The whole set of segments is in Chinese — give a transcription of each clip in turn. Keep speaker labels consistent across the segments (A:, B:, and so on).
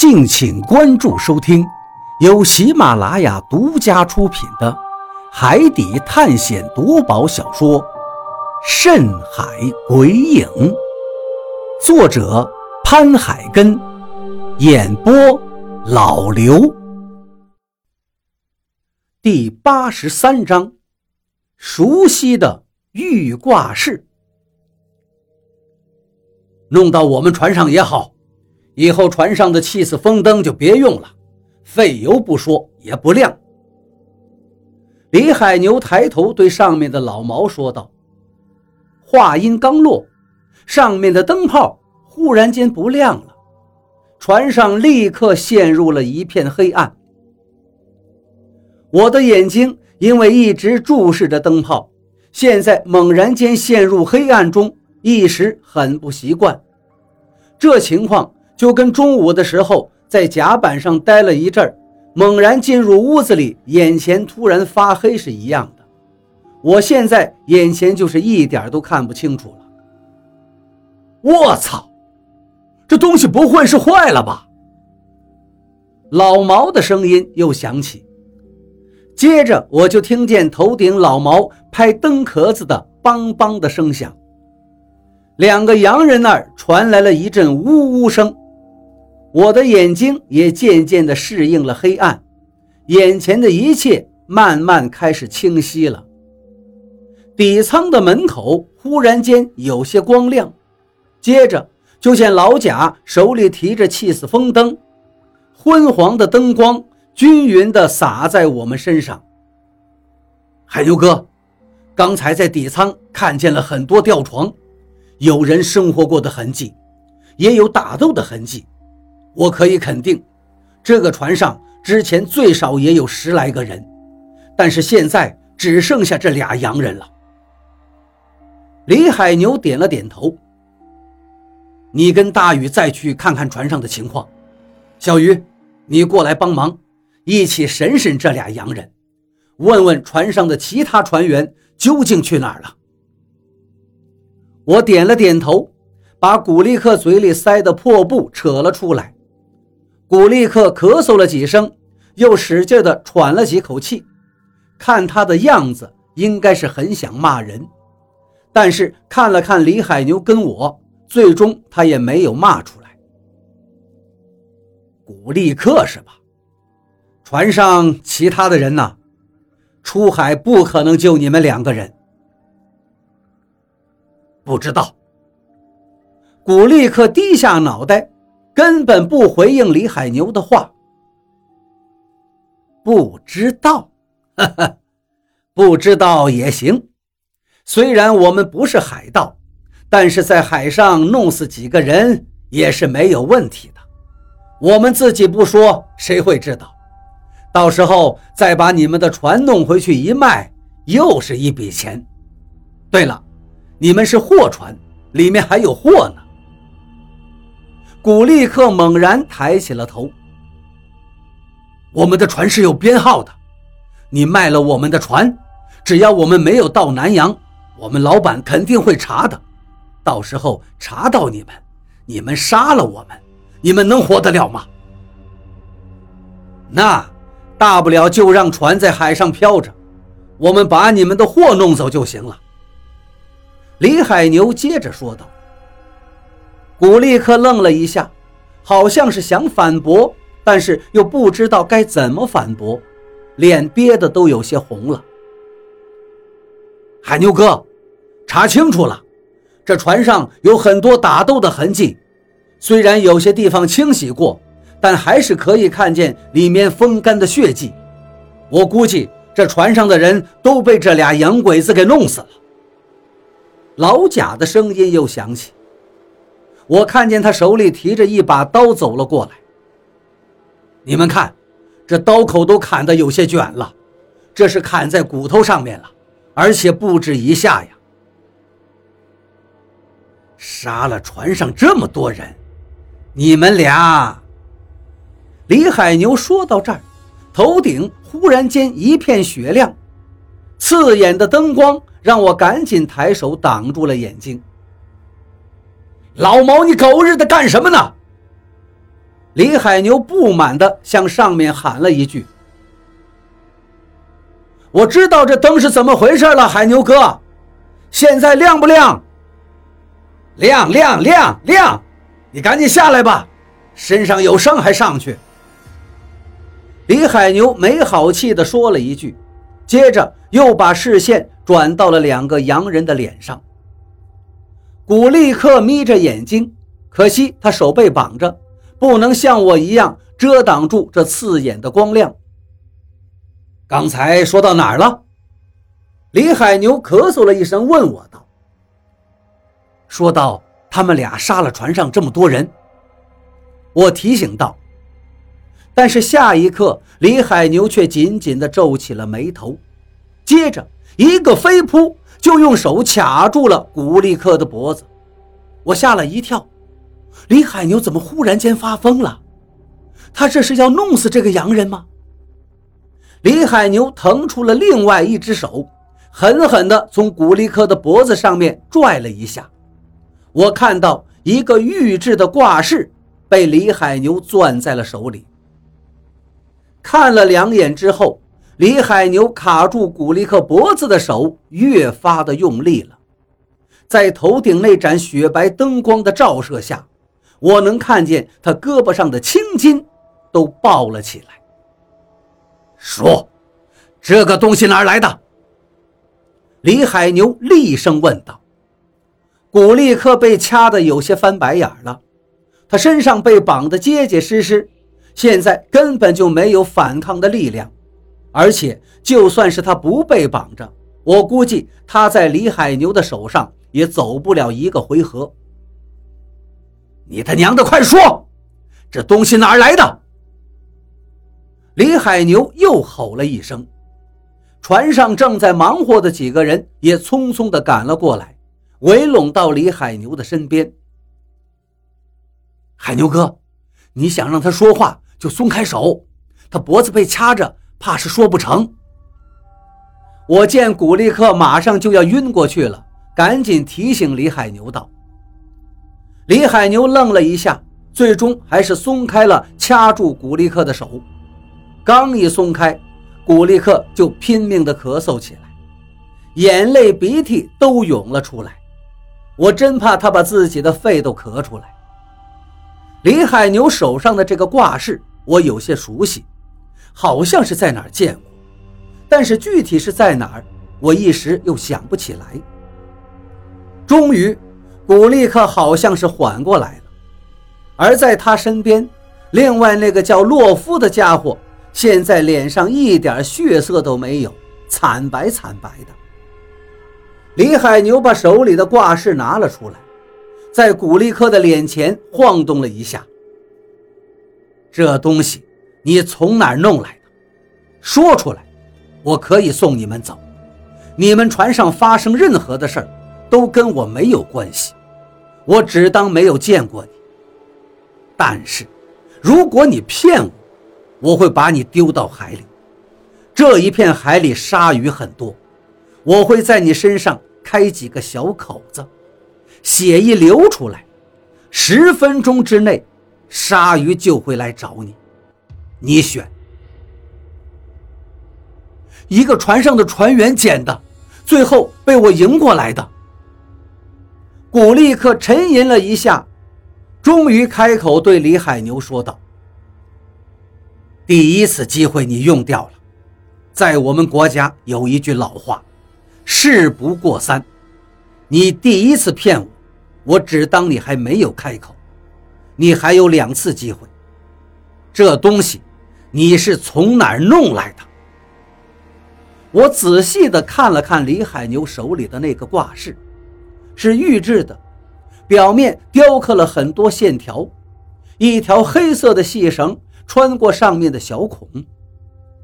A: 敬请关注收听，由喜马拉雅独家出品的《海底探险夺宝小说》《深海鬼影》，作者潘海根，演播老刘。第八十三章，熟悉的玉挂饰，弄到我们船上也好。以后船上的气死风灯就别用了，费油不说也不亮。李海牛抬头对上面的老毛说道。话音刚落，上面的灯泡忽然间不亮了，船上立刻陷入了一片黑暗。我的眼睛因为一直注视着灯泡，现在猛然间陷入黑暗中，一时很不习惯。这情况。就跟中午的时候在甲板上待了一阵儿，猛然进入屋子里，眼前突然发黑是一样的。我现在眼前就是一点都看不清楚了。我操！这东西不会是坏了吧？老毛的声音又响起，接着我就听见头顶老毛拍灯壳子的“梆梆”的声响，两个洋人那儿传来了一阵呜呜声。我的眼睛也渐渐地适应了黑暗，眼前的一切慢慢开始清晰了。底舱的门口忽然间有些光亮，接着就见老贾手里提着气死风灯，昏黄的灯光均匀地洒在我们身上。海牛哥，刚才在底舱看见了很多吊床，有人生活过的痕迹，也有打斗的痕迹。我可以肯定，这个船上之前最少也有十来个人，但是现在只剩下这俩洋人了。李海牛点了点头。你跟大宇再去看看船上的情况，小鱼，你过来帮忙，一起审审这俩洋人，问问船上的其他船员究竟去哪儿了。我点了点头，把古力克嘴里塞的破布扯了出来。古力克咳嗽了几声，又使劲地喘了几口气，看他的样子，应该是很想骂人，但是看了看李海牛跟我，最终他也没有骂出来。古力克是吧？船上其他的人呢？出海不可能就你们两个人。不知道。古力克低下脑袋。根本不回应李海牛的话。不知道，哈哈，不知道也行。虽然我们不是海盗，但是在海上弄死几个人也是没有问题的。我们自己不说，谁会知道？到时候再把你们的船弄回去一卖，又是一笔钱。对了，你们是货船，里面还有货呢。古立克猛然抬起了头。我们的船是有编号的，你卖了我们的船，只要我们没有到南洋，我们老板肯定会查的。到时候查到你们，你们杀了我们，你们能活得了吗？那大不了就让船在海上漂着，我们把你们的货弄走就行了。李海牛接着说道。古立克愣了一下，好像是想反驳，但是又不知道该怎么反驳，脸憋得都有些红了。海牛哥，查清楚了，这船上有很多打斗的痕迹，虽然有些地方清洗过，但还是可以看见里面风干的血迹。我估计这船上的人都被这俩洋鬼子给弄死了。老贾的声音又响起。我看见他手里提着一把刀走了过来。你们看，这刀口都砍得有些卷了，这是砍在骨头上面了，而且不止一下呀！杀了船上这么多人，你们俩……李海牛说到这儿，头顶忽然间一片雪亮，刺眼的灯光让我赶紧抬手挡住了眼睛。老毛，你狗日的干什么呢？李海牛不满地向上面喊了一句：“我知道这灯是怎么回事了，海牛哥，现在亮不亮？亮亮亮亮！你赶紧下来吧，身上有伤还上去。”李海牛没好气地说了一句，接着又把视线转到了两个洋人的脸上。古立克眯着眼睛，可惜他手被绑着。不能像我一样遮挡住这刺眼的光亮。刚才说到哪儿了？李海牛咳嗽了一声，问我道：“说到他们俩杀了船上这么多人。”我提醒道。但是下一刻，李海牛却紧紧地皱起了眉头，接着一个飞扑，就用手卡住了古力克的脖子。我吓了一跳。李海牛怎么忽然间发疯了？他这是要弄死这个洋人吗？李海牛腾出了另外一只手，狠狠地从古力克的脖子上面拽了一下。我看到一个玉制的挂饰被李海牛攥在了手里。看了两眼之后，李海牛卡住古力克脖子的手越发的用力了。在头顶那盏雪白灯光的照射下。我能看见他胳膊上的青筋都爆了起来。说：“这个东西哪儿来的？”李海牛厉声问道。古立克被掐得有些翻白眼了，他身上被绑得结结实实，现在根本就没有反抗的力量。而且，就算是他不被绑着，我估计他在李海牛的手上也走不了一个回合。你他娘的，快说！这东西哪儿来的？李海牛又吼了一声，船上正在忙活的几个人也匆匆的赶了过来，围拢到李海牛的身边。海牛哥，你想让他说话就松开手，他脖子被掐着，怕是说不成。我见古力克马上就要晕过去了，赶紧提醒李海牛道。李海牛愣了一下，最终还是松开了掐住古力克的手。刚一松开，古力克就拼命地咳嗽起来，眼泪鼻涕都涌了出来。我真怕他把自己的肺都咳出来。李海牛手上的这个挂饰，我有些熟悉，好像是在哪儿见过，但是具体是在哪儿，我一时又想不起来。终于。古力克好像是缓过来了，而在他身边，另外那个叫洛夫的家伙，现在脸上一点血色都没有，惨白惨白的。李海牛把手里的挂饰拿了出来，在古力克的脸前晃动了一下。这东西你从哪儿弄来的？说出来，我可以送你们走。你们船上发生任何的事儿，都跟我没有关系。我只当没有见过你。但是，如果你骗我，我会把你丢到海里。这一片海里鲨鱼很多，我会在你身上开几个小口子，血一流出来，十分钟之内，鲨鱼就会来找你。你选。一个船上的船员捡的，最后被我赢过来的。古立克沉吟了一下，终于开口对李海牛说道：“第一次机会你用掉了，在我们国家有一句老话，事不过三。你第一次骗我，我只当你还没有开口。你还有两次机会。这东西，你是从哪儿弄来的？”我仔细地看了看李海牛手里的那个挂饰。是玉制的，表面雕刻了很多线条，一条黑色的细绳穿过上面的小孔。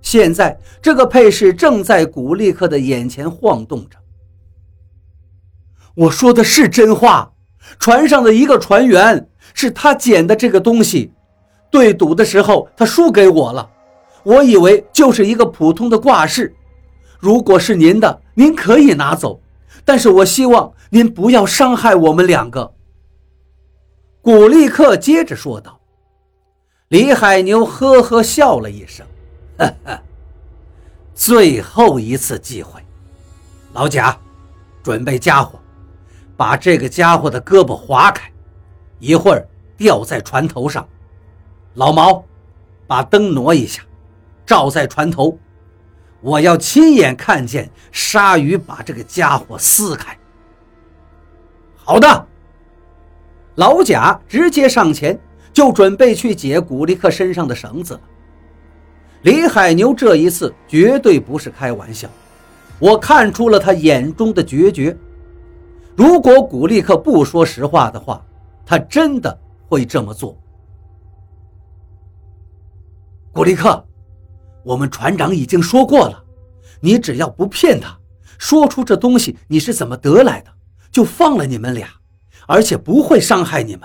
A: 现在这个配饰正在古立克的眼前晃动着。我说的是真话，船上的一个船员是他捡的这个东西，对赌的时候他输给我了，我以为就是一个普通的挂饰。如果是您的，您可以拿走。但是我希望您不要伤害我们两个。”古立克接着说道。李海牛呵呵笑了一声：“呵呵，最后一次机会，老贾，准备家伙，把这个家伙的胳膊划开，一会儿吊在船头上。老毛，把灯挪一下，照在船头，我要亲眼看见鲨鱼把这个家伙撕开。”好的，老贾直接上前。就准备去解古力克身上的绳子了。李海牛这一次绝对不是开玩笑，我看出了他眼中的决绝。如果古力克不说实话的话，他真的会这么做。古力克，我们船长已经说过了，你只要不骗他，说出这东西你是怎么得来的，就放了你们俩，而且不会伤害你们。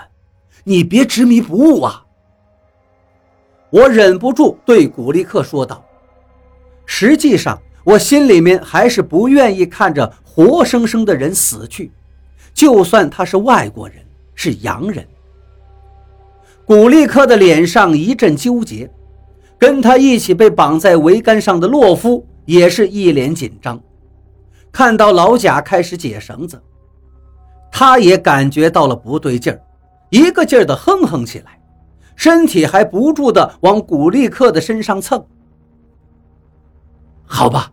A: 你别执迷不悟啊！我忍不住对古力克说道。实际上，我心里面还是不愿意看着活生生的人死去，就算他是外国人，是洋人。古力克的脸上一阵纠结，跟他一起被绑在桅杆上的洛夫也是一脸紧张。看到老贾开始解绳子，他也感觉到了不对劲儿。一个劲儿的哼哼起来，身体还不住的往古力克的身上蹭。好吧，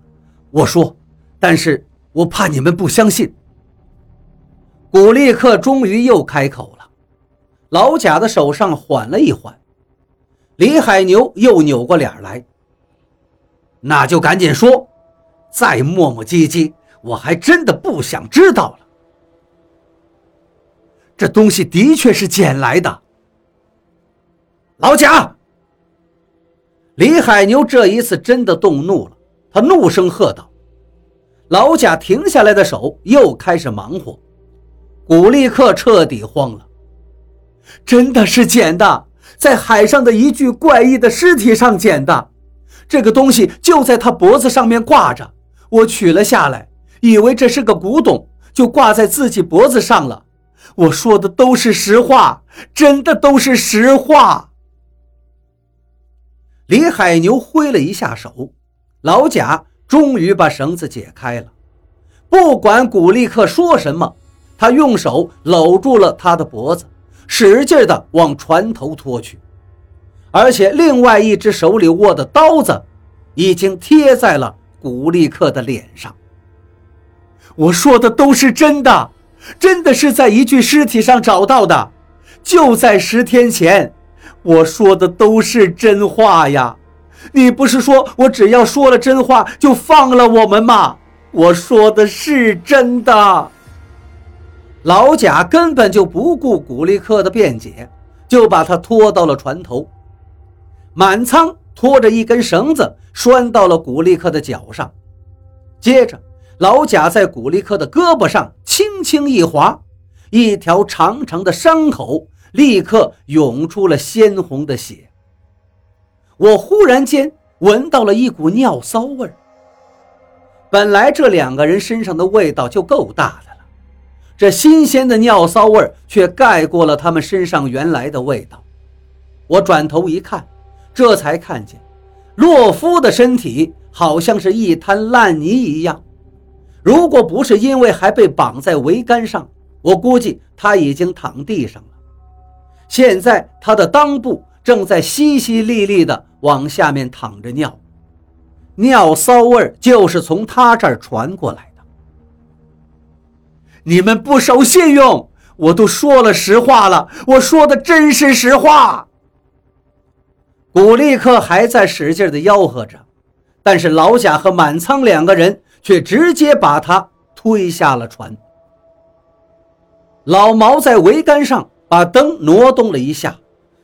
A: 我说，但是我怕你们不相信。古力克终于又开口了，老贾的手上缓了一缓，李海牛又扭过脸来。那就赶紧说，再磨磨唧唧，我还真的不想知道了。这东西的确是捡来的，老贾。李海牛这一次真的动怒了，他怒声喝道：“老贾，停下来的手又开始忙活。”古力克彻底慌了，真的是捡的，在海上的一具怪异的尸体上捡的，这个东西就在他脖子上面挂着，我取了下来，以为这是个古董，就挂在自己脖子上了。我说的都是实话，真的都是实话。李海牛挥了一下手，老贾终于把绳子解开了。不管古力克说什么，他用手搂住了他的脖子，使劲的往船头拖去，而且另外一只手里握的刀子已经贴在了古力克的脸上。我说的都是真的。真的是在一具尸体上找到的，就在十天前。我说的都是真话呀！你不是说我只要说了真话就放了我们吗？我说的是真的。老贾根本就不顾古力克的辩解，就把他拖到了船头。满仓拖着一根绳子拴到了古力克的脚上，接着。老贾在古力克的胳膊上轻轻一划，一条长长的伤口立刻涌出了鲜红的血。我忽然间闻到了一股尿骚味儿。本来这两个人身上的味道就够大了，这新鲜的尿骚味儿却盖过了他们身上原来的味道。我转头一看，这才看见洛夫的身体好像是一滩烂泥一样。如果不是因为还被绑在桅杆上，我估计他已经躺地上了。现在他的裆部正在淅淅沥沥地往下面淌着尿，尿骚味就是从他这儿传过来。你们不守信用！我都说了实话了，我说的真是实话。古力克还在使劲地吆喝着，但是老贾和满仓两个人。却直接把他推下了船。老毛在桅杆上把灯挪动了一下，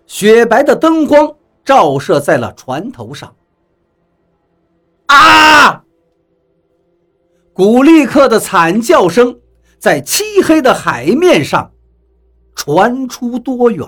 A: 雪白的灯光照射在了船头上。啊！古力克的惨叫声在漆黑的海面上传出多远？